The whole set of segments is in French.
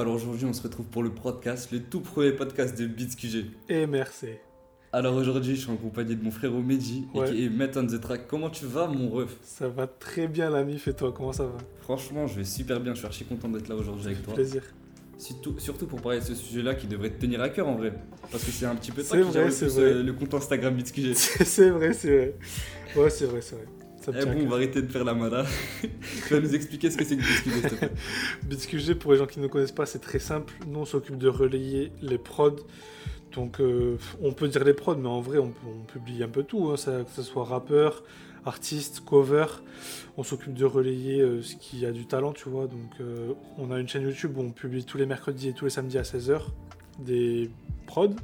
alors aujourd'hui on se retrouve pour le podcast, le tout premier podcast de BeatsQG. Et merci. Alors aujourd'hui je suis en compagnie de mon frère Mehdi Ouais. et Met on the track. Comment tu vas mon ref? Ça va très bien la mif et toi, comment ça va? Franchement je vais super bien, je suis archi content d'être là aujourd'hui avec toi. Plaisir. Surtout, surtout pour parler de ce sujet-là qui devrait te tenir à cœur en vrai. Parce que c'est un petit peu toi qui vrai, le plus, vrai. euh, le compte Instagram. C'est c'est vrai, c'est vrai. Ouais, c'est vrai, c'est vrai. Ça me Eh bon, on va arrêter de faire la mala. tu vas nous expliquer ce que c'est que BeatsQG s'il te plaît. BeatsQG, pour les gens qui ne connaissent pas, c'est très simple. Nous, on s'occupe de relayer les prods. Donc, euh, on peut dire les prods, mais en vrai, on, on publie un peu tout. hein, ça- que ce soit rappeur, artiste, cover. On s'occupe de relayer euh, ce qui a du talent, tu vois. Donc, euh, on a une chaîne YouTube où on publie tous les mercredis et tous les samedis à 16h des prods.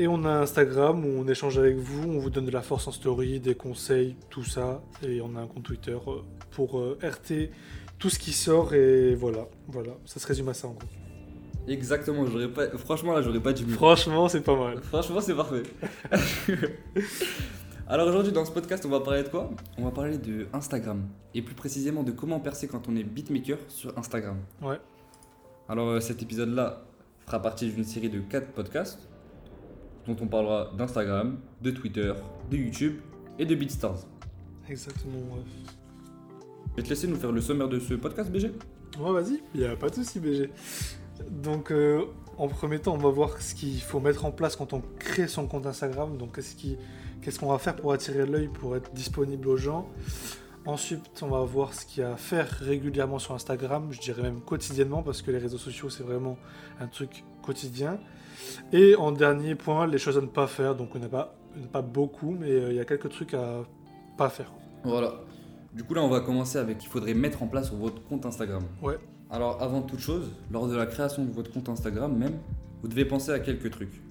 Et on a Instagram où on échange avec vous, on vous donne de la force en story, des conseils, tout ça. Et on a un compte Twitter euh, pour euh, RT tout ce qui sort et voilà, voilà, ça se résume à ça en gros. Exactement, j'aurais pas... franchement là j'aurais pas mieux. Franchement, c'est pas mal. Franchement, c'est parfait. Alors aujourd'hui, dans ce podcast, on va parler de quoi? On va parler de Instagram. Et plus précisément de comment percer quand on est beatmaker sur Instagram. Ouais. Alors euh, cet épisode-là fera partie d'une série de 4 podcasts dont on parlera d'Instagram, de Twitter, de YouTube et de BeatStars. Exactement. Ouais, Je vais te laisser nous faire le sommaire de ce podcast, BG Ouais, vas-y, il a pas de souci, BG. Donc, euh, en premier temps, on va voir ce qu'il faut mettre en place quand on crée son compte Instagram. Donc, qu'est-ce qu'on va faire pour attirer l'œil, pour être disponible aux gens. Ensuite, on va voir ce qu'il y a à faire régulièrement sur Instagram, je dirais même quotidiennement, parce que les réseaux sociaux, c'est vraiment un truc quotidien. Et en dernier point, les choses à ne pas faire. Donc, on n'a pas, pas beaucoup, mais euh, il y a quelques trucs à pas faire. Voilà. Du coup là, on va commencer avec qu'il faudrait mettre en place sur votre compte Instagram. Ouais. Alors avant toute chose, lors de la création de votre compte Instagram même, vous devez penser à quelques trucs.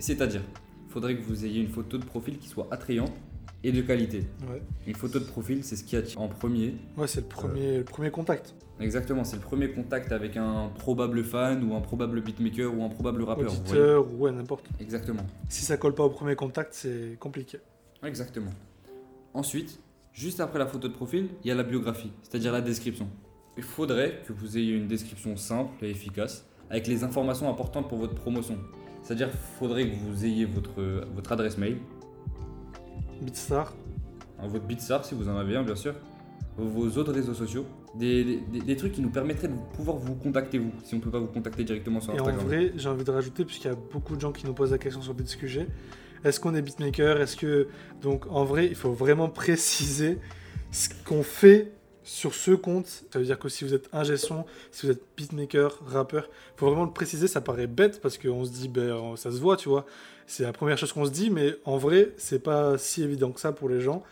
C'est-à-dire, il faudrait que vous ayez une photo de profil qui soit attrayante et de qualité. Ouais, Une photo de profil, c'est ce qui attire en premier. ouais c'est le premier, le premier contact. Exactement, c'est le premier contact avec un probable fan ou un probable beatmaker ou un probable rappeur. Auditeur, ou ouais, n'importe. Exactement. Si ça colle pas au premier contact, c'est compliqué. Exactement. Ensuite, juste après la photo de profil, il y a la biographie, c'est-à-dire la description. Il faudrait que vous ayez une description simple et efficace, avec les informations importantes pour votre promotion. C'est-à-dire qu'il faudrait que vous ayez votre, votre adresse mail, Beatstar, votre Bitstar si vous en avez un bien sûr, vos autres réseaux sociaux, des, des- trucs qui nous permettraient de pouvoir vous contacter vous, si on ne peut pas vous contacter directement sur Et en Instagram. vrai, j'ai envie de rajouter, puisqu'il y a beaucoup de gens qui nous posent la question sur BeatsQG, est-ce qu'on est beatmaker? Est-ce que. Donc en vrai, il faut vraiment préciser ce qu'on fait sur ce compte. Ça veut dire que si vous êtes ingé son, si vous êtes beatmaker, rappeur, il faut vraiment le préciser. Ça paraît bête parce qu'on se dit, ben, ça se voit, tu vois. C'est la première chose qu'on se dit, mais en vrai, c'est pas si évident que ça pour les gens.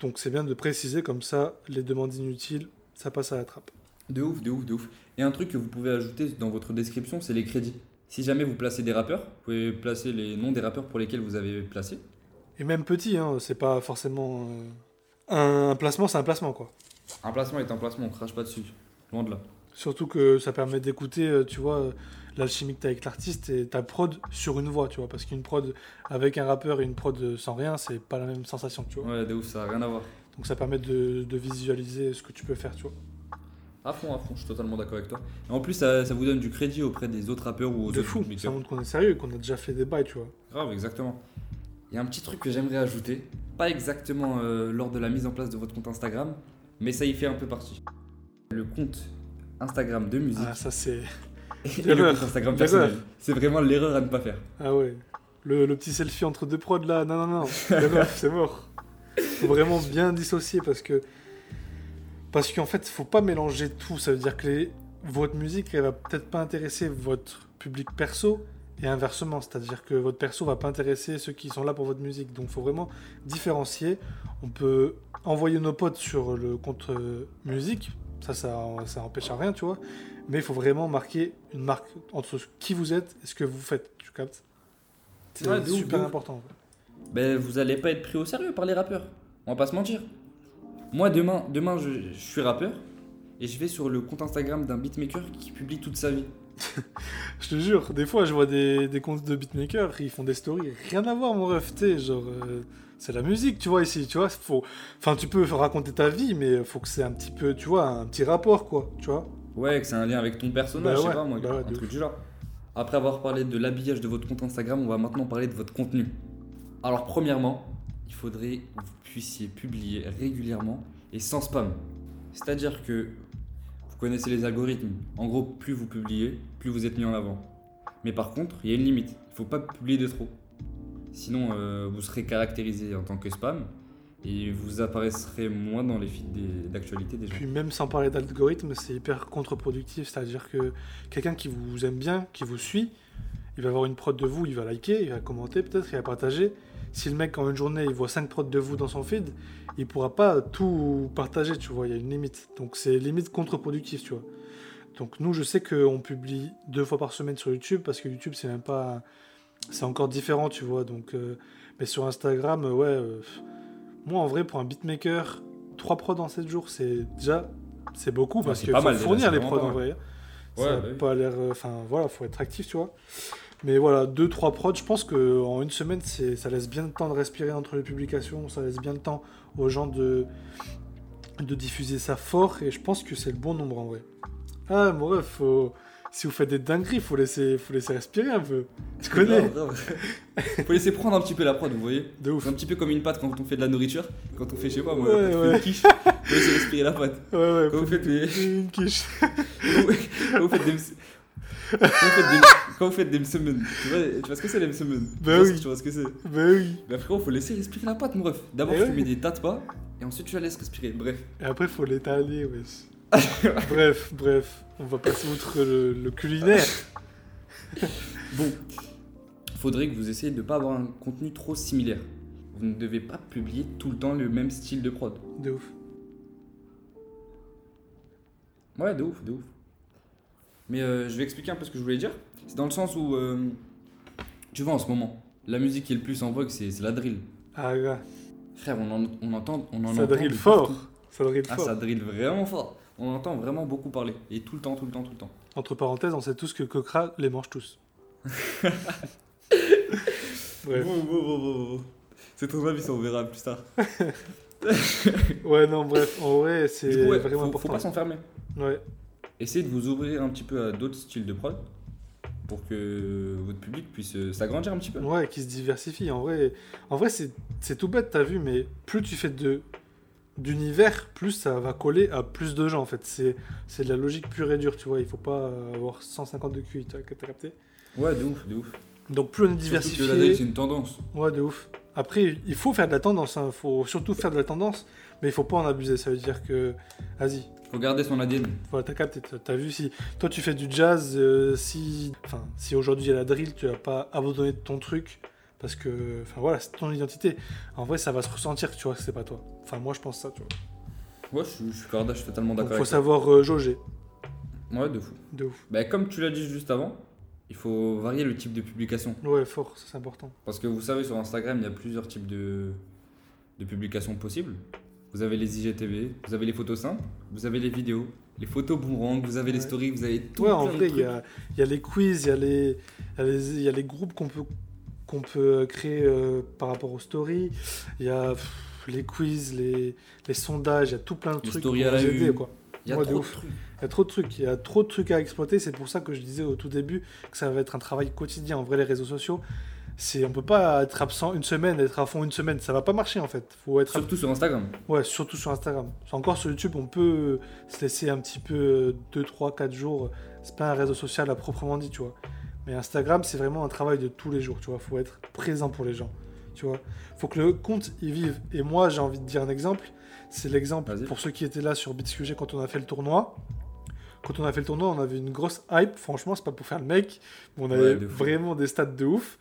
Donc c'est bien de préciser, comme ça, les demandes inutiles, ça passe à la trappe. De ouf, de ouf, de ouf. Et un truc que vous pouvez ajouter dans votre description, c'est les crédits. Si jamais vous placez des rappeurs, vous pouvez placer les noms des rappeurs pour lesquels vous avez placé. Et même petit, hein, c'est pas forcément. euh, Un placement, c'est un placement, quoi. Un placement est un placement, on crache pas dessus. Loin de là. Surtout que ça permet d'écouter, euh, tu vois, euh, l'alchimie que t'as avec l'artiste et ta prod sur une voix, tu vois. Parce qu'une prod avec un rappeur et une prod sans rien, c'est pas la même sensation, tu vois. Ouais, de ouf, ça a rien à voir. Donc ça permet de, de visualiser ce que tu peux faire, tu vois. À fond, à fond, je suis totalement d'accord avec toi. Et en plus, ça, ça vous donne du crédit auprès des autres rappeurs ou aux De autres fou, ça montre qu'on est sérieux et qu'on a déjà fait des bails, tu vois. Grave, exactement. Il y a un petit truc que j'aimerais ajouter, pas exactement euh, lors de la mise en place de votre compte Instagram, mais ça y fait un peu partie. Le compte Instagram de musique Ah, ça c'est. et le compte Instagram personnel. C'est vraiment l'erreur à ne pas faire. Ah ouais. Le, le petit selfie entre deux prods là, non, non, non, c'est mort. Faut vraiment bien dissocier parce que. Parce qu'en fait, faut pas mélanger tout. Ça veut dire que les- votre musique, elle va peut-être pas intéresser votre public perso et inversement. C'est-à-dire que votre perso va pas intéresser ceux qui sont là pour votre musique. Donc, faut vraiment différencier. On peut envoyer nos potes sur le compte euh, musique. Ça, ça, ça empêche à rien, tu vois. Mais il faut vraiment marquer une marque entre qui vous êtes et ce que vous faites. Tu captes? C'est Ouais, super ouf. important. Ben, vous allez pas être pris au sérieux par les rappeurs. On va pas se mentir. Moi, demain, demain je, je suis rappeur et je vais sur le compte Instagram d'un beatmaker qui publie toute sa vie. Je te jure, des fois, je vois des, des comptes de beatmakers, ils font des stories, rien à voir, mon ref, sais, genre, euh, c'est la musique, tu vois, ici, tu vois, faut... Enfin, tu peux raconter ta vie, mais faut que c'est un petit peu, tu vois, un petit rapport, quoi, tu vois. Ouais, que c'est un lien avec ton personnage, Bah je sais ouais, pas moi, bah ouais, un truc du genre. Après avoir parlé de l'habillage de votre compte Instagram, on va maintenant parler de votre contenu. Alors, premièrement, il faudrait que vous puissiez publier régulièrement et sans spam. C'est-à-dire que connaissez les algorithmes. En gros, plus vous publiez, plus vous êtes mis en avant. Mais par contre, il y a une limite. Il faut pas publier de trop. Sinon, euh, vous serez caractérisé en tant que spam et vous apparaîtrez moins dans les feeds d'actualité des gens. Puis même sans parler d'algorithme, c'est hyper contre-productif. C'est-à-dire que quelqu'un qui vous aime bien, qui vous suit, il va avoir une prod de vous, il va liker, il va commenter peut-être, il va partager. Si le mec en une journée, il voit 5 prods de vous dans son feed, il pourra pas tout partager, tu vois, il y a une limite. Donc c'est limite contre-productif, tu vois. Donc nous, je sais qu'on publie deux fois par semaine sur YouTube, parce que YouTube, c'est même pas... C'est encore différent, tu vois. Donc, euh, Mais sur Instagram, euh, ouais... euh, moi, en vrai, pour un beatmaker, 3 prods en 7 jours, c'est déjà... C'est beaucoup, Ouais, parce c'est qu'il faut mal, fournir les prods, en vrai. Ouais, ça a bah oui. pas l'air... Enfin, voilà, faut être actif, tu vois. Mais voilà, 2-3 prods, je pense qu'en une semaine, ça laisse bien le temps de respirer entre les publications, ça laisse bien le temps aux gens de, de diffuser ça fort, et je pense que c'est le bon nombre en vrai. Ah, mon ref, faut... si vous faites des dingueries, faut laisser, faut laisser respirer un peu. Tu connais grave. Faut laisser prendre un petit peu la prod, vous voyez De ouf. Un petit peu comme une pâte quand on fait de la nourriture, quand on fait, je sais pas moi, Ouais, quand on ouais. fait une quiche, faut laisser respirer la pâte. Ouais, ouais, Quand vous faites les... une quiche. quand vous faites des... Quand vous faites des, quand vous faites des msemen, tu vois, tu vois ce que c'est les msemen Bah oui. Tu vois ce que c'est? Bah oui. Mais frérot, faut laisser respirer la pâte, mon ref. D'abord, Eh tu ouais. mets des tas de pas, et ensuite tu la laisses respirer. Bref. Et après, faut l'étaler, wesh. bref, bref, on va passer outre le, le culinaire. Bon, faudrait que vous essayiez de ne pas avoir un contenu trop similaire. Vous ne devez pas publier tout le temps le même style de prod. De ouf. Ouais, de ouf, de ouf. Mais euh, je vais expliquer un peu ce que je voulais dire. C'est dans le sens où, euh, tu vois, en ce moment, la musique qui est le plus en vogue, c'est la drill. Ah, gars, Frère, on en, on entend, on en ça entend drill fort. Ça drill Ah, fort. ça drill vraiment fort. On entend vraiment beaucoup parler. Et tout le temps, tout le temps, tout le temps. Entre parenthèses, on sait tous que Cocra les mange tous. Bref. Bon, bon, bon. C'est ton avis, ça on verra plus tard. Ouais, non, bref, en vrai, c'est ouais, vraiment faut, faut important. pas s'enfermer. Ouais, Essayez de vous ouvrir un petit peu à d'autres styles de prod pour que votre public puisse euh, s'agrandir un petit peu. ouais, qui se diversifie. En vrai, en vrai c'est tout bête, t'as vu, mais plus tu fais de d'univers, plus ça va coller à plus de gens, en fait. C'est de la logique pure et dure, tu vois. Il faut pas avoir 150 de QI, t'as capté Ouais, de ouf, de ouf. Donc plus on est diversifié... c'est une tendance. Ouais, de ouf. Après, il faut faire de la tendance, il faut surtout faire de la tendance, mais il faut pas en abuser. Ça veut dire que, vas-y, Faut garder son ADN. voilà, t'as capté, t'as- vu si toi tu fais du jazz, euh, si, enfin, si aujourd'hui il y a la drill, tu vas pas abandonner ton truc parce que, enfin voilà, c'est ton identité. En vrai, ça va se ressentir que tu vois que c'est pas toi. Enfin, moi je pense ça, tu vois. Ouais, je, suis- je suis je suis totalement d'accord faut avec toi. savoir euh, jauger, Ouais, de fou. de ouf. Bah, comme tu l'as dit juste avant, il faut varier le type de publication. Ouais, fort, c'est important. Parce que vous savez, sur Instagram, il y a plusieurs types de, de publications possibles. Vous avez les IGTV, vous avez les photos simples, vous avez les vidéos, les photos boomerang, vous avez les stories, vous avez tout. Ouais, en vrai, il y a, il y a les quiz, il y a les, y a les, il y a les groupes qu'on peut, qu'on peut créer euh, par rapport aux stories. Il y a pff, les quiz, les, les sondages, il y a tout plein de Les trucs stories pour à la vous aider, quoi. Il y a Ouais, trop de trucs. Il y a trop de trucs, il y a trop de trucs à exploiter. C'est pour ça que je disais au tout début que ça va être un travail quotidien. En vrai, les réseaux sociaux, c'est, on peut pas être absent une semaine, être à fond une semaine. Ça va pas marcher en fait. Faut être Surtout sur Instagram. Ouais, surtout sur Instagram. Encore sur YouTube, on peut se laisser un petit peu 2, 3, 4 jours. C'est pas un réseau social à proprement dit, tu vois. Mais Instagram, c'est vraiment un travail de tous les jours, tu vois. Faut être présent pour les gens, tu vois. Faut que le compte y vive. Et moi, j'ai envie de dire un exemple. C'est l'exemple pour ceux qui étaient là sur BitQG quand on a fait le tournoi. Quand on a fait le tournoi, on avait une grosse hype. Franchement, c'est pas pour faire le mec. mais on Ouais, avait de vraiment des stats de ouf.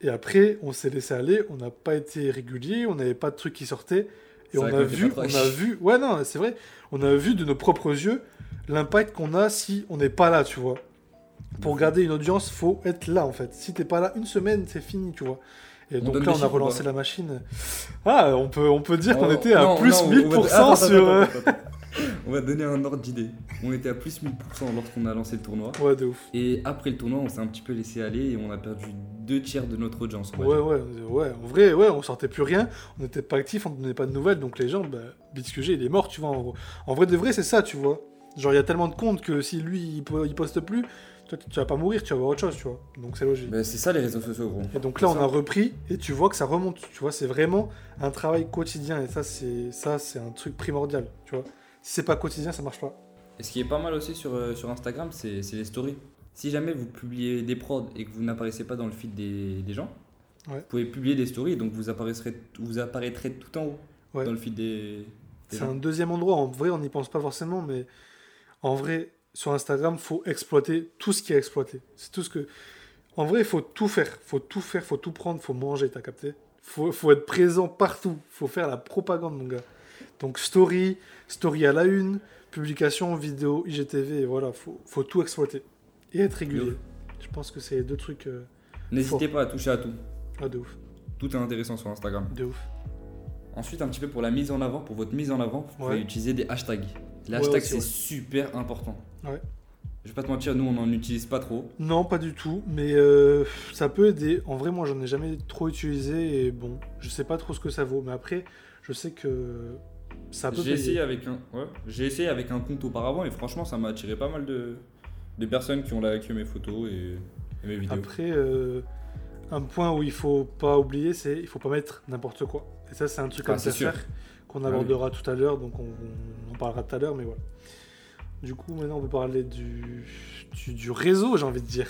Et après, on s'est laissé aller. On n'a pas été régulier. On n'avait pas de trucs qui sortaient. Et on a vu, on a vu, ouais non, c'est vrai, on a vu de nos propres yeux l'impact qu'on a si on n'est pas là, tu vois. Pour garder une audience, faut être là en fait. Si t'es pas là une semaine, c'est fini, tu vois. Et On donc là, on a relancé la machine. Ah, on peut, on peut dire qu'on était à non, plus non, on va- 1000% attends, attends, sur. euh, attends, attends, attends. On va donner un ordre d'idée. On était à plus 1000% lorsqu'on a lancé le tournoi. Ouais, de ouf. Et après le tournoi, on s'est un petit peu laissé aller et on a perdu deux tiers de notre audience. Ouais, dire. ouais, ouais. En vrai, ouais, on sortait plus rien, on n'était pas actif, on donnait pas de nouvelles, donc les gens, bah, BitQG, il est mort, tu vois. En, en vrai de vrai, c'est ça, tu vois. Genre, il y a tellement de comptes que si lui, il, il poste plus, toi, tu vas pas mourir, tu vas voir autre chose, tu vois. Donc, c'est logique. Bah, c'est ça les réseaux sociaux, gros. Et donc là, on a repris et tu vois que ça remonte. Tu vois, c'est vraiment un travail quotidien et ça, c'est ça, c'est un truc primordial. Tu vois, si c'est pas quotidien, ça marche pas. Et ce qui est pas mal aussi sur, euh, sur Instagram, c'est c'est les stories. Si jamais vous publiez des prods et que vous n'apparaissez pas dans le feed des, des gens, Ouais. vous pouvez publier des stories, donc vous apparaîtrez, vous apparaîtrez tout en haut Ouais. dans le feed des, des C'est un deuxième endroit. En vrai, on n'y pense pas forcément, mais en vrai, sur Instagram, faut exploiter tout ce qui est exploité. C'est tout ce que. En vrai, il faut tout faire. Faut tout faire, faut tout prendre, faut manger, t'as capté? Faut, faut être présent partout. Faut faire la propagande, mon gars. Donc, story, story à la une, publication, vidéo, IGTV, et voilà, faut, faut tout exploiter. Et être régulier. Je pense que c'est deux trucs. euh, N'hésitez pas à toucher à tout. Ah, de ouf. Tout est intéressant sur Instagram. De ouf. Ensuite, un petit peu pour la mise en avant, pour votre mise en avant, vous pouvez utiliser des hashtags. Ouais, aussi, c'est super important. Ouais. Je vais pas te mentir, nous, on n'en utilise pas trop. Non, pas du tout, mais euh, ça peut aider. En vrai, moi, j'en ai jamais trop utilisé et bon, je sais pas trop ce que ça vaut, mais après, je sais que ça peut J'ai essayé avec un, ouais, j'ai essayé avec un compte auparavant et franchement, ça m'a attiré pas mal de, de personnes qui ont liké mes photos et, et mes vidéos. Après, euh, un point où il faut pas oublier, c'est il faut pas mettre n'importe quoi. Et ça, c'est un truc Ah, à faire qu'on Ah oui. abordera tout à l'heure, donc on, on en parlera tout à l'heure, mais voilà. Du coup, maintenant, on peut parler du, du, réseau, j'ai envie de dire.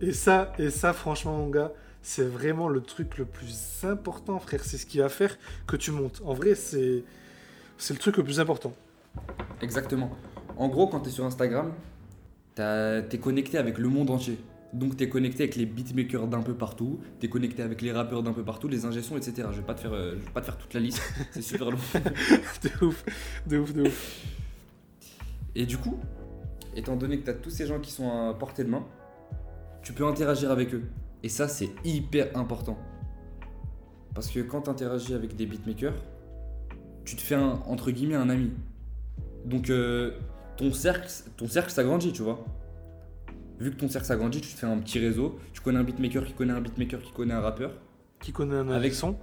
Et ça, et ça, franchement, mon gars, c'est vraiment le truc le plus important, frère. C'est ce qui va faire que tu montes. En vrai, c'est c'est le truc le plus important. Exactement. En gros, quand tu es sur Instagram, tu es connecté avec le monde entier. Donc tu es connecté avec les beatmakers d'un peu partout, tu es connecté avec les rappeurs d'un peu partout, les ingé-sons, etc. Je vais pas te faire, euh, je vais pas te faire toute la liste, c'est super long. de ouf, de ouf, de ouf. Et du coup, étant donné que tu as tous ces gens qui sont à portée de main, tu peux interagir avec eux. Et ça, c'est hyper important. Parce que quand tu interagis avec des beatmakers, tu te fais un, entre guillemets un ami. Donc euh, ton cercle, ton cercle s'agrandit, tu vois. Vu que ton cercle s'agrandit, tu te fais un petit réseau. Tu connais un beatmaker qui connaît un beatmaker qui connaît un rappeur. Qui connaît un Avec- son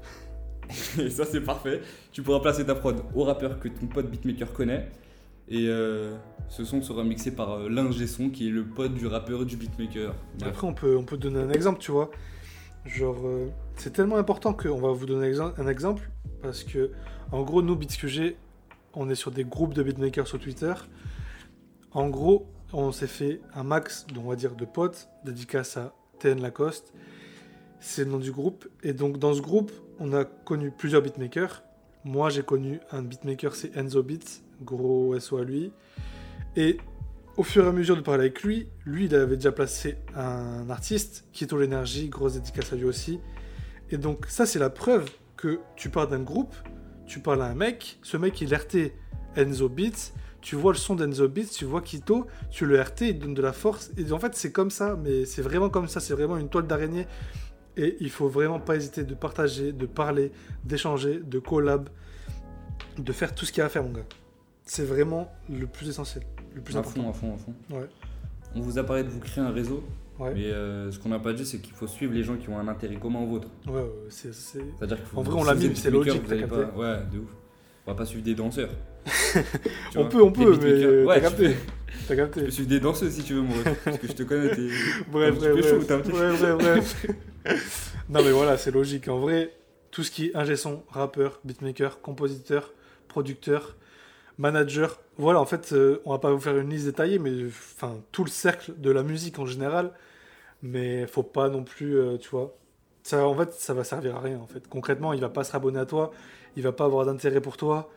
Et ça, c'est parfait. Tu pourras placer ta prod au rappeur que ton pote beatmaker connaît. Et euh, ce son sera mixé par euh, l'ingé son qui est le pote du rappeur et du beatmaker. Bref. Après, on peut, on peut donner un exemple, tu vois. Genre, euh, c'est tellement important qu'on va vous donner un exemple. Parce que, en gros, nous, BeatsQG, on est sur des groupes de beatmakers sur Twitter. En gros, on s'est fait un max, on va dire, de potes, dédicace à TN Lacoste. C'est le nom du groupe. Et donc, dans ce groupe, on a connu plusieurs beatmakers. Moi, j'ai connu un beatmaker, c'est Enzo Beats. Gros SO à lui. Et au fur et à mesure de parler avec lui, lui, il avait déjà placé un artiste, Kito l'énergie, grosse dédicace à lui aussi. Et donc, ça, c'est la preuve que tu parles d'un groupe, tu parles à un mec, ce mec, il RT Enzo Beats, tu vois le son d'Enzo Beats, tu vois Kito, tu le RT, il donne de la force. Et en fait, c'est comme ça, mais c'est vraiment comme ça, c'est vraiment une toile d'araignée. Et il faut vraiment pas hésiter de partager, de parler, d'échanger, de collab, de faire tout ce qu'il y a à faire, mon gars. C'est vraiment le plus essentiel, le plus à important. fond, à fond, à fond. Ouais. On vous a parlé de vous créer un réseau, Ouais. mais euh, ce qu'on n'a pas dit, c'est qu'il faut suivre les gens qui ont un intérêt commun au vôtre. Ouais, ouais, c'est. En vrai, on l'a mis, c'est logique, pas-. Ouais, de ouf. On va pas suivre des danseurs. On vois. peut, on peut, mais Ouais, t'as capté. T'as capté. peux suivre des danseuses si tu veux, moi. Parce que je te connais, t'es. Bref, un petit peu bref, chaud, bref. un petit- Bref, bref, bref. non, mais voilà, c'est logique. En vrai, tout ce qui est ingé son, rappeur, beatmaker, compositeur, producteur, manager, voilà, en fait, euh, on va pas vous faire une liste détaillée, mais enfin, tout le cercle de la musique en général. Mais faut pas non plus, euh, tu vois. Ça, en fait, ça va servir à rien, en fait. Concrètement, il va pas se rabonner à toi, il va pas avoir d'intérêt pour toi.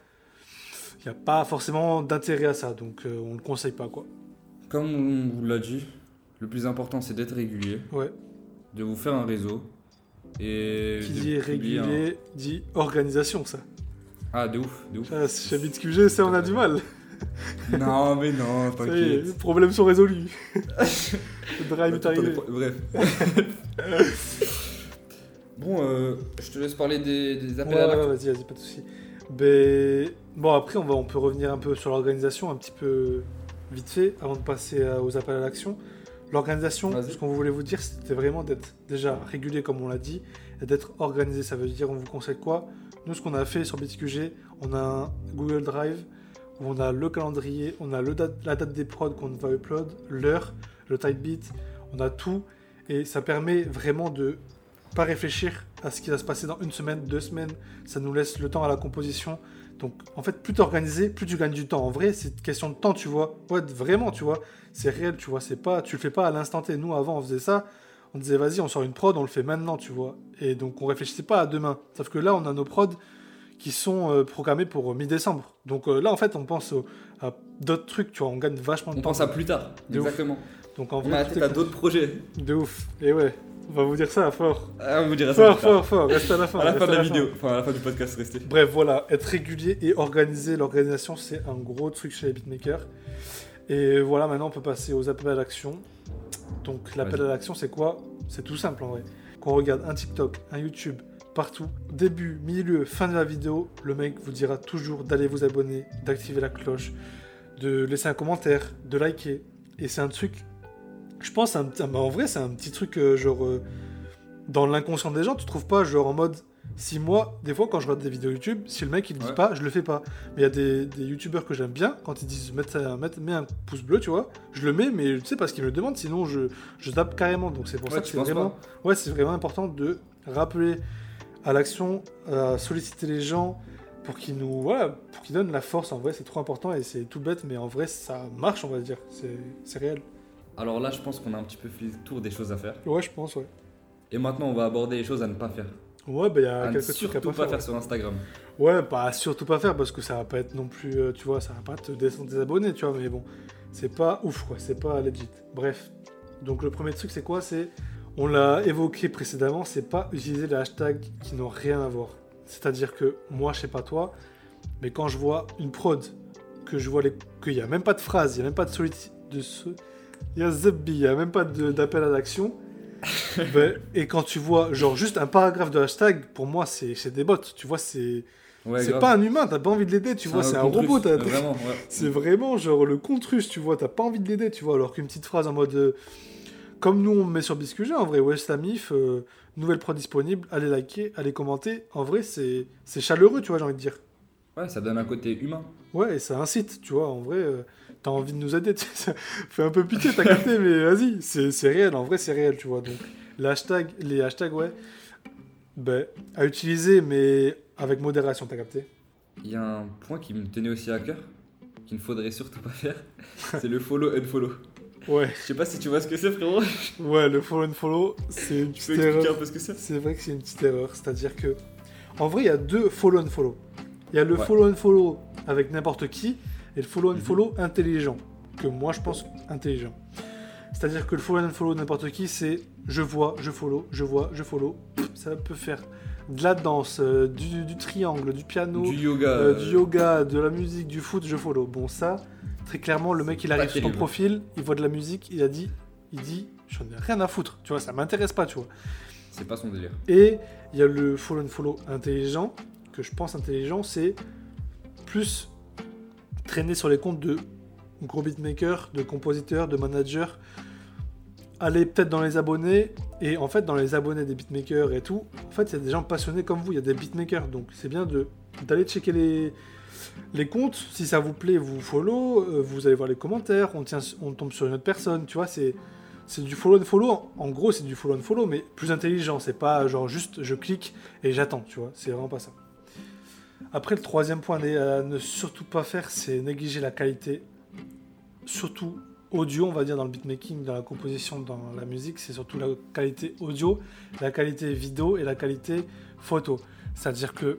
Il n'y a pas forcément d'intérêt à ça, donc euh, on le conseille pas, quoi. Comme on vous l'a dit, le plus important c'est d'être régulier, Ouais. de vous faire un réseau. Et. Qui dit un- régulier dit organisation, ça. Ah, de ouf, de ouf. Ah, chez BitQG, ça, on a du mal. non, mais non, est, les t'inquiète. problèmes sont résolus. Le drive est arrivé. attends, Bref. bon, euh, je te laisse parler des, des Ouais, appels à ouais, l'action. vas-y, vas-y, pas de soucis. Ben, Bon, après, on, va, on peut revenir un peu sur l'organisation, un petit peu vite fait, avant de passer à- aux appels à l'action. L'organisation, ce qu'on voulait vous dire, c'était vraiment d'être déjà régulier, comme on l'a dit, et d'être organisé. Ça veut dire, on vous conseille quoi? Nous, ce qu'on a fait sur BitQG, on a un Google Drive où on a le calendrier, on a le date- la date des prods qu'on va upload, l'heure, le type beat, on a tout. Et ça permet vraiment de pas réfléchir à ce qui va se passer dans une semaine, deux semaines. Ça nous laisse le temps à la composition. Donc en fait, plus t'es organisé, plus tu gagnes du temps. En vrai, c'est une question de temps, tu vois. Ouais, vraiment, tu vois. C'est réel, tu vois. C'est pas, tu le fais pas à l'instant T. Nous, avant, on faisait ça. On disait, vas-y, on sort une prod, on le fait maintenant, tu vois. Et donc, on réfléchissait pas à demain. Sauf que là, on a nos prods qui sont euh, programmés pour euh, mi-décembre. Donc euh, là, en fait, on pense au- à d'autres trucs, tu vois. On gagne vachement de On temps. pense à plus tard. De ouf. Exactement. Donc en On a vrai, à d'autres projets. de ouf. Et ouais, on va vous dire ça fort. Ah, on vous dira ça Fort, tard. fort, fort. Reste à la fin. À la fin de la vidéo, enfin à la fin du podcast, restez. Bref, voilà, être régulier et organisé. L'organisation, c'est un gros truc chez les beatmakers. Et voilà, maintenant, on peut passer aux appels à l'action. Donc, l'appel à l'action, c'est quoi? C'est tout simple en vrai. Qu'on regarde un TikTok, un YouTube, partout, début, milieu, fin de la vidéo, le mec vous dira toujours d'aller vous abonner, d'activer la cloche, de laisser un commentaire, de liker. Et c'est un truc, je pense, un, bah, en vrai, c'est un petit truc euh, genre euh, dans l'inconscient des gens, tu trouves pas genre en mode si moi, des fois, quand je regarde des vidéos YouTube, si le mec il dit Ouais. pas, je le fais pas. Mais il y a des, des youtubeurs que j'aime bien, quand ils disent mets un pouce bleu, tu vois, je le mets, mais tu sais, parce qu'ils me le demandent, sinon je, je tape carrément. Donc c'est pour Ouais, ça que tu c'est vraiment, ouais, c'est vraiment important de rappeler à l'action, à solliciter les gens pour qu'ils nous, voilà, pour qu'ils donnent la force. En vrai, c'est trop important et c'est tout bête, mais en vrai, ça marche, on va dire. C'est réel. Alors là, je pense qu'on a un petit peu fait le tour des choses à faire. Ouais, je pense, ouais. Et maintenant, on va aborder les choses à ne pas faire. Ouais, bah il y a À quelques trucs à surtout pas pas faire. faire sur Instagram. Ouais, bah surtout pas faire parce que ça va pas être non plus, euh, tu vois, ça va pas te descendre des abonnés, tu vois, mais bon, c'est pas ouf quoi, c'est pas legit. Bref, donc le premier truc c'est quoi? C'est, on l'a évoqué précédemment, c'est pas utiliser les hashtags qui n'ont rien à voir. C'est-à-dire que moi, je sais pas toi, mais quand je vois une prod, que je vois les... qu'il y a même pas de phrase, il y a même pas de soliti... de ce... Il y a Zebbi, il y a même pas d'appel à l'action. Ben, et quand tu vois genre juste un paragraphe de hashtag, pour moi c'est des bots, tu vois, c'est Ouais, c'est pas un humain, t'as pas envie de l'aider, tu vois, c'est un robot, Vraiment, ouais. c'est vraiment genre le contre-russe, tu vois, t'as pas envie de l'aider, tu vois, alors qu'une petite phrase en mode euh, comme nous on met sur BisQG, en vrai, West Lamif, euh, nouvelle prod disponible, allez liker, allez commenter, en vrai c'est c'est chaleureux, tu vois, j'ai envie de dire. Ouais, ça donne un côté humain. Ouais, et ça incite, tu vois, en vrai, euh, t'as envie de nous aider, tu sais, ça fait un peu pitié, t'as capté, mais vas-y, c'est réel, en vrai c'est réel, tu vois, donc les hashtags, les hashtags, ouais, ben, à utiliser, mais avec modération, t'as capté Il y a un point qui me tenait aussi à cœur, qu'il ne faudrait surtout pas faire, c'est le follow unfollow. Ouais, Je sais pas si tu vois ce que c'est, frérot. ouais, le follow and follow, c'est une Tu peux petite erreur. un peu ce que c'est? C'est vrai que c'est une petite erreur, c'est-à-dire que, en vrai, il y a deux follow and follow. Il y a le Ouais. follow and follow avec n'importe qui et le follow and Mhm. follow intelligent, que moi je pense intelligent. C'est-à-dire que le follow and follow n'importe qui, c'est je vois, je follow, je vois, je follow. Ça peut faire de la danse, euh, du, du triangle, du piano, Du yoga. euh, euh, du yoga, de la musique, du foot, je follow. Bon, ça, très clairement, le mec il arrive sur ton profil, il voit de la musique, il a dit, il dit, j'en ai rien à foutre, tu vois, ça m'intéresse pas, tu vois. C'est pas son délire. Et il y a le follow and follow intelligent, que je pense intelligent, c'est plus traîner sur les comptes de gros beatmakers, de compositeurs, de managers, aller peut-être dans les abonnés, et en fait dans les abonnés des beatmakers et tout, en fait il y a des gens passionnés comme vous, il y a des beatmakers, donc c'est bien d'aller checker les, les comptes, si ça vous plaît, vous follow, euh, vous allez voir les commentaires, on, tombe sur une autre personne, tu vois, c'est c'est du follow and follow. En- En gros, c'est du follow and follow, mais plus intelligent. C'est pas genre juste je clique et j'attends, tu vois. C'est vraiment pas ça. Après, le troisième point à ne surtout pas faire, c'est négliger la qualité. Surtout audio, on va dire, dans le beatmaking, dans la composition, dans la musique. C'est surtout la qualité audio, la qualité vidéo et la qualité photo. C'est-à-dire que,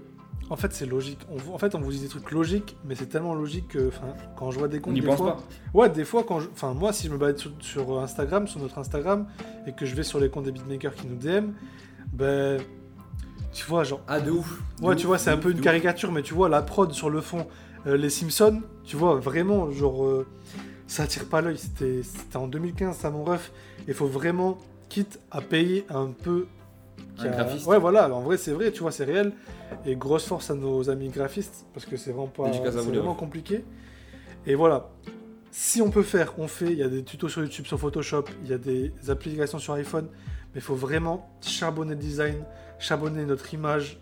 en fait, c'est logique. On, en fait, on vous dit des trucs logiques, mais c'est tellement logique que, quand je vois des comptes, des pense fois, pas. Ouais, des fois, quand je... enfin, moi, si je me balade sur, sur Instagram, sur notre Instagram, et que je vais sur les comptes des beatmakers qui nous DM, ben, tu vois, genre, Ah, de ouf. de ouais, ouf, tu vois, c'est un peu une ouf. caricature, mais tu vois, la prod sur le fond, euh, les Simpsons, tu vois, vraiment, genre, euh, ça attire pas l'œil. C'était c'était en 2015, ça, mon ref. Il faut vraiment, quitte à payer un peu. Un a- graphiste. Ouais, voilà, en vrai, c'est vrai, tu vois, c'est réel. Et grosse force à nos amis graphistes, parce que c'est vraiment pas. Vraiment compliqué. Et voilà. Si on peut faire, on fait. Il y a des tutos sur YouTube sur Photoshop, il y a des applications sur iPhone, mais il faut vraiment charbonner le design, charbonner notre image,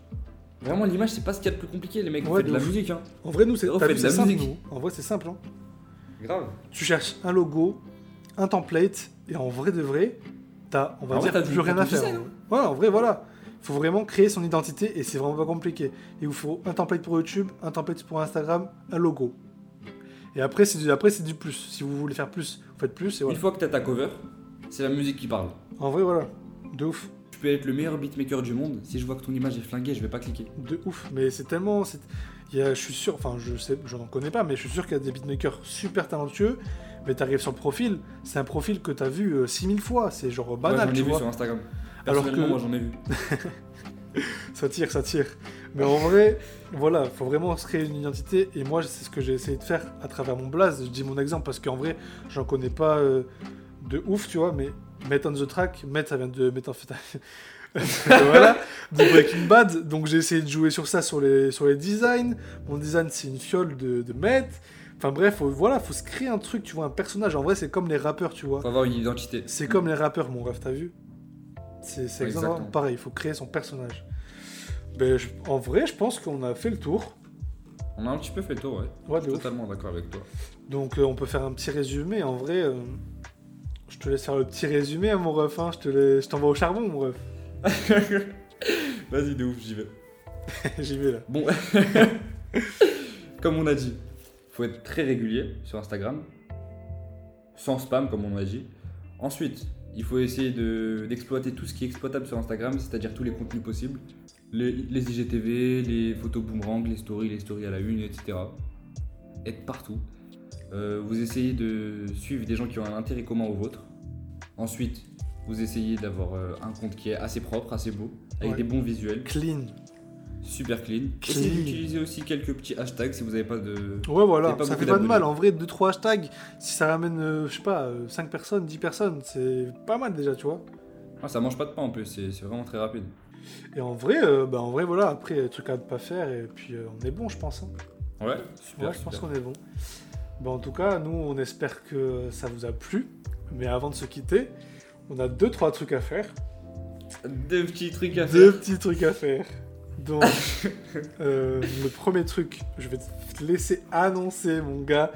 Vraiment, l'image, c'est pas ce qu'il y a de plus compliqué, les mecs. Ouais, de de la musique, hein. En vrai, nous, c'est simple, nous. En vrai, c'est simple. hein. Grave. Tu cherches un logo, un template, et en vrai de vrai, t'as, on va En vrai, dire, plus du- rien à faire. hein. Ouais, en vrai, voilà. Il faut vraiment créer son identité, et c'est vraiment pas compliqué. Il vous faut un template pour YouTube, un template pour Instagram, un logo. Et après, c'est du, après, c'est du plus. Si vous voulez faire plus, vous faites plus, et voilà. Une fois que t'as ta cover, c'est la musique qui parle. En vrai, voilà. De ouf. Tu peux être le meilleur beatmaker du monde. Si je vois que ton image est flinguée, je vais pas cliquer. De ouf, mais c'est tellement. c'est- Il y a, je suis sûr, enfin je sais, je n'en connais pas, mais je suis sûr qu'il y a des beatmakers super talentueux, mais t'arrives sur le profil, c'est un profil que t'as vu euh, 6000 fois, c'est genre banal, j'en ai tu vu vois. sur Instagram. Alors que- moi, j'en ai vu. Ça tire, ça tire. Mais en vrai, voilà, faut vraiment se créer une identité, et moi c'est ce que j'ai essayé de faire à travers mon blaze, je dis mon exemple parce qu'en vrai, j'en connais pas euh, de ouf, tu vois, mais Met on the track, Met ça vient de Methamphétamine. voilà, de Breaking Bad. Donc j'ai essayé de jouer sur ça, sur les, sur les designs. Mon design, c'est une fiole de, de Met. Enfin bref, faut, voilà, faut se créer un truc, tu vois, un personnage. En vrai, c'est comme les rappeurs, tu vois. Faut avoir une identité. C'est comme les rappeurs, mon rêve, t'as vu? C'est Ouais, exactement exactement. pareil, il faut créer son personnage. Ben, je- en vrai, je pense qu'on a fait le tour. On a un petit peu fait le tour, ouais. Ouais, Je suis totalement d'accord avec toi. Donc euh, on peut faire un petit résumé. En vrai, euh, je te laisse faire le petit résumé, hein, mon ref. hein. Je te laisse- je t'envoie au charbon, mon ref. Vas-y, de ouf, j'y vais. J'y vais là. Bon, comme on a dit, faut être très régulier sur Instagram, sans spam comme on a dit. Ensuite, il faut essayer de- d'exploiter tout ce qui est exploitable sur Instagram, c'est-à-dire tous les contenus possibles, les, les IGTV, les photos boomerang, les stories, les stories à la une, etc. Être partout. Euh, vous essayez de suivre des gens qui ont un intérêt commun au vôtre. Ensuite, vous essayez d'avoir euh, un compte qui est assez propre, assez beau, avec Ouais. des bons visuels Clean. super clean. Clean. Essayez d'utiliser aussi quelques petits hashtags si vous n'avez pas de. Ouais, voilà, pas ça fait pas de mal. En vrai, 2-3 hashtags, si ça ramène, euh, je sais pas, 5 personnes, 10 personnes, c'est pas mal déjà, tu vois. Ah, ça mange pas de pain en plus, c'est vraiment très rapide. Et en vrai, euh, bah, en vrai, voilà, après, euh, truc à ne pas faire, et puis euh, on est bon, je pense. hein. Ouais, super. Ouais, je pense qu'on est bon. Bah, en tout cas, nous, on espère que ça vous a plu. Mais avant de se quitter, on a deux trois trucs à faire. Deux petits trucs à Deux faire. petits trucs à faire. Donc, euh, le premier truc, je vais te laisser annoncer, mon gars.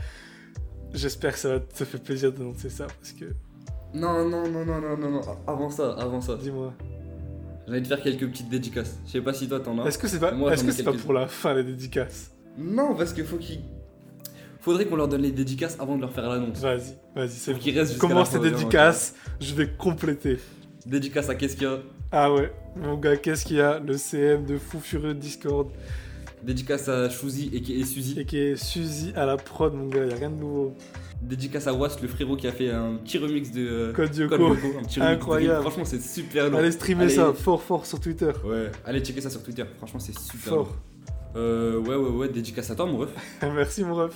J'espère que ça va te faire plaisir d'annoncer ça, parce que, Non, non, non, non, non, non, non. Avant ça, avant ça. dis-moi, J'ai envie de faire quelques petites dédicaces. Je sais pas si toi t'en as. est-ce que c'est pas, Moi, est-ce j'en que c'est pas pour la fin les dédicaces? Non, parce qu'il faut qu'ils. Faudrait qu'on leur donne les dédicaces avant de leur faire l'annonce. Vas-y, vas-y, c'est Commence fin, tes vraiment, dédicaces, je vais compléter. Dédicace à qu'est-ce qu'il y a? Ah ouais, mon gars, qu'est-ce qu'il y a? Le CM de fou furieux Discord. Dédicace à Chouzi et qui est Suzy. Et qui est Suzy à la prod, mon gars, y a rien de nouveau. Dédicace à Was, le frérot qui a fait un petit remix de. euh, Code Code Yoko. Lyoko, un petit Incroyable. Franchement, c'est super lourd. Allez streamer Allez. ça, fort fort sur Twitter. Ouais, allez checker ça sur Twitter. Franchement, c'est super Fort. Euh, ouais, ouais, ouais, dédicace à toi, mon ref. Merci mon ref.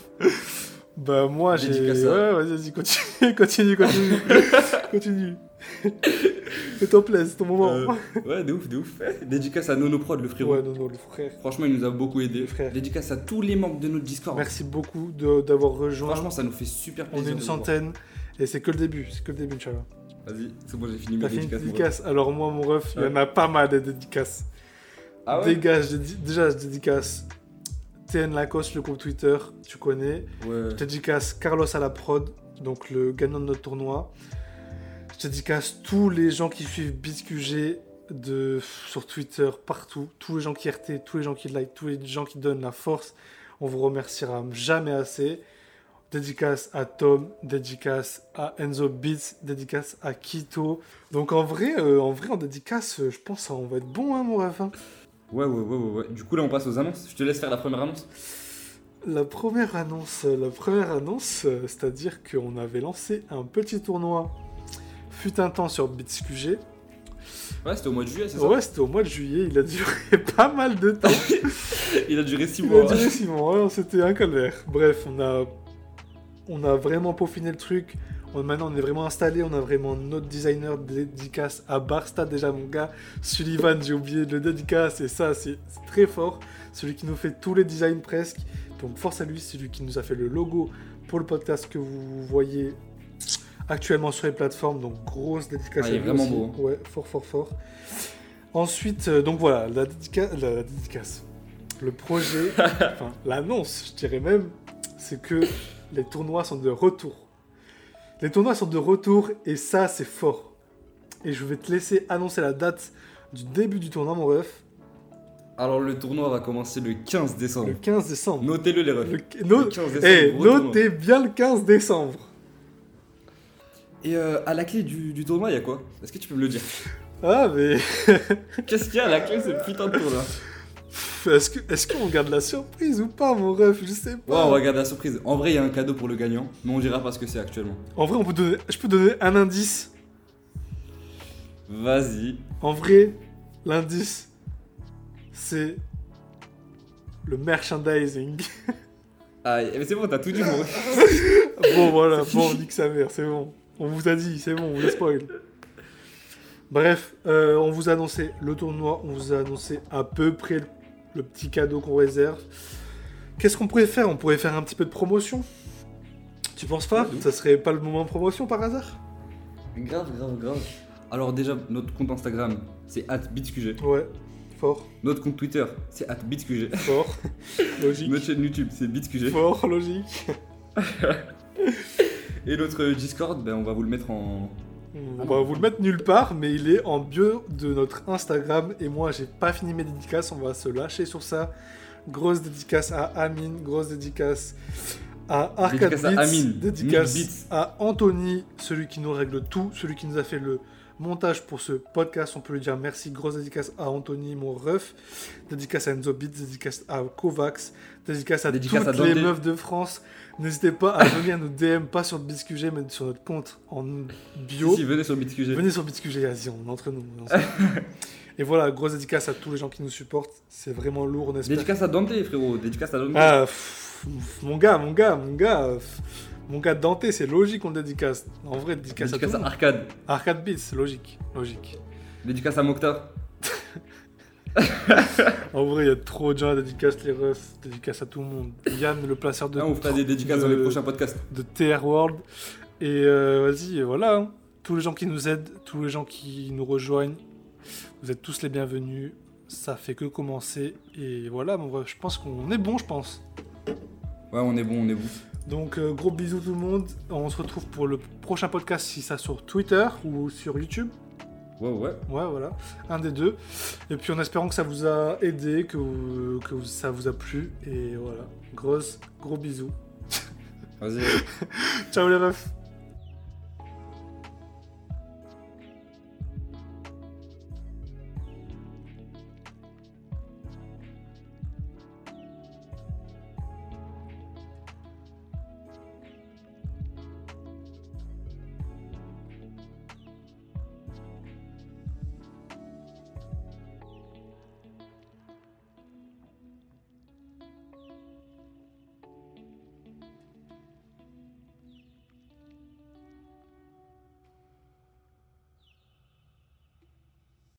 Bah moi j'ai... Dédicace à- Ouais, vas-y, vas-y, continue, continue, continue. continue. Fais-toi plaisir, c'est ton moment. Euh, ouais, de ouf, de ouf. Eh, Dédicace à Nono Prod, le frérot. Ouais, non, non, le frère. Franchement, il nous a beaucoup aidé. Dédicace à tous les membres de notre Discord. Merci beaucoup d'avoir rejoint. Franchement, ça nous fait super On plaisir. est une centaine. Et c'est que le début, c'est que le début, Inch'Allah. Vas-y, c'est bon, j'ai fini mes dédicaces. dédicace. Alors moi, mon ref, il y en a pas mal de dédicaces. Ah ouais Dégage, déjà, je dédicace TN Lacoste, le compte Twitter, tu connais. Ouais. Je dédicace Carlos à la prod, donc le gagnant de notre tournoi. Je dédicace tous les gens qui suivent BitQG de, sur Twitter, partout. Tous les gens qui RT, tous les gens qui like, tous les gens qui donnent la force. On vous remerciera jamais assez. Dédicace à Tom, dédicace à Enzo Beats, dédicace à Kito. Donc en vrai, euh, en vrai, en dédicace, euh, je pense qu'on va être bon, hein, mon ref. Ouais, ouais, ouais, ouais, ouais. Du coup, là, on passe aux annonces. Je te laisse faire la première annonce. La première annonce, euh, la première annonce, euh, c'est-à-dire qu'on avait lancé un petit tournoi fut un temps sur BitsQG. Ouais, c'était au mois de juillet, c'est ça Ouais, c'était au mois de juillet, il a duré pas mal de temps. Il a duré 6 il mois. a duré six mois, ouais, c'était un calvaire. Bref, on a, on a vraiment peaufiné le truc. On- maintenant, on est vraiment installé, on a vraiment notre designer de dédicace à Barsta déjà, mon gars. Sullivan, j'ai oublié de le dédicace, et ça, c'est très fort. Celui qui nous fait tous les designs presque. Donc, force à lui, c'est lui qui nous a fait le logo pour le podcast que vous voyez actuellement sur les plateformes. Donc, grosse dédicace Ah, à il est lui vraiment aussi. beau, hein. Ouais, fort, fort, fort. Ensuite, euh, donc voilà, la, dédica- la dédicace. Le projet, enfin l'annonce, je dirais même, c'est que les tournois sont de retour. Les tournois sont de retour et ça, c'est fort. Et je vais te laisser annoncer la date du début du tournoi, mon ref, Alors le tournoi va commencer le 15 décembre. le 15 décembre. Notez-le les refs. Le- Le no- 15 décembre. Eh, notez bien le 15 décembre. Et euh, à la clé du, du tournoi, il y a quoi? Est-ce que tu peux me le dire? Ah, mais Qu'est-ce qu'il y a à la clé de ce putain de tournoi? Est-ce que- est-ce qu'on garde la surprise ou pas, mon ref? Je sais Ouais, pas. on va garder la surprise. En vrai, il y a un cadeau pour le gagnant, mais on dira pas ce que c'est actuellement. En vrai, on peut donner, je peux donner un indice. Vas-y. En vrai, l'indice, c'est le merchandising. Ah, mais c'est bon, t'as tout dit, mon ref. bon, voilà, bon, nique sa mère, c'est bon. On vous a dit, c'est bon, on vous a spoil. Bref, euh, on vous a annoncé le tournoi, on vous a annoncé à peu près le, le petit cadeau qu'on réserve. Qu'est-ce qu'on pourrait faire? On pourrait faire un petit peu de promotion. Tu penses pas? Ça serait pas le moment de promotion par hasard? Grave, grave, grave. Alors déjà, notre compte Instagram, c'est @bitsqg. Ouais, fort, Notre compte Twitter, c'est @bitsqg. fort, logique. Notre chaîne YouTube, c'est bitsqg. Fort, logique. Et notre Discord, ben, on va vous le mettre en... On va vous le mettre nulle part, mais il est en bio de notre Instagram. Et moi, j'ai pas fini mes dédicaces. On va se lâcher sur ça. Grosse dédicace à Amine, grosse dédicace à Arcade Dédicace à Beats, Amine, dédicace 1000 bits. à Anthony, celui qui nous règle tout, celui qui nous a fait le montage pour ce podcast. On peut lui dire merci. Grosse dédicace à Anthony, mon ref. Dédicace à Enzo Beats, dédicace à Kovacs, dédicace à Dédicace toutes à les meufs de France. N'hésitez pas à venir nous DM, pas sur BisQG, mais sur notre compte en bio. Si, si, venez sur bitsqg. Venez sur BitQG, vas-y, on est entre nous. Et voilà, grosse dédicace à tous les gens qui nous supportent. C'est vraiment lourd, on espère. Dédicace à Dante, frérot. Dédicace à Dante. Ah, pff, mon gars, mon gars, mon gars. pff, Mon gars Dante, c'est logique qu'on le dédicace. En vrai, dédicace, Dédicace à à tout monde. Arcade. Arcade Beats, logique, logique. Dédicace à Mokhtar. En vrai, il y a trop de gens à dédicace, les refs. Dédicace à tout le monde. Yann, le placeur de, Ah, on fera des dédicaces de- dans les prochains podcasts. de TR World. Et euh, vas-y, voilà. hein. Tous les gens qui nous aident, tous les gens qui nous rejoignent, vous êtes tous les bienvenus. Ça fait que commencer. Et voilà, je pense qu'on est bon, je pense. Ouais, on est bon, on est bon. Donc, euh, gros bisous tout le monde. On se retrouve pour le prochain podcast, si ça sur Twitter ou sur YouTube. Ouais, ouais. Ouais, voilà, un des deux. Et puis en espérant que ça vous a aidé, que, vous- que vous- ça vous a plu. Et voilà, grosse, gros bisous. Vas-y. Ciao les refs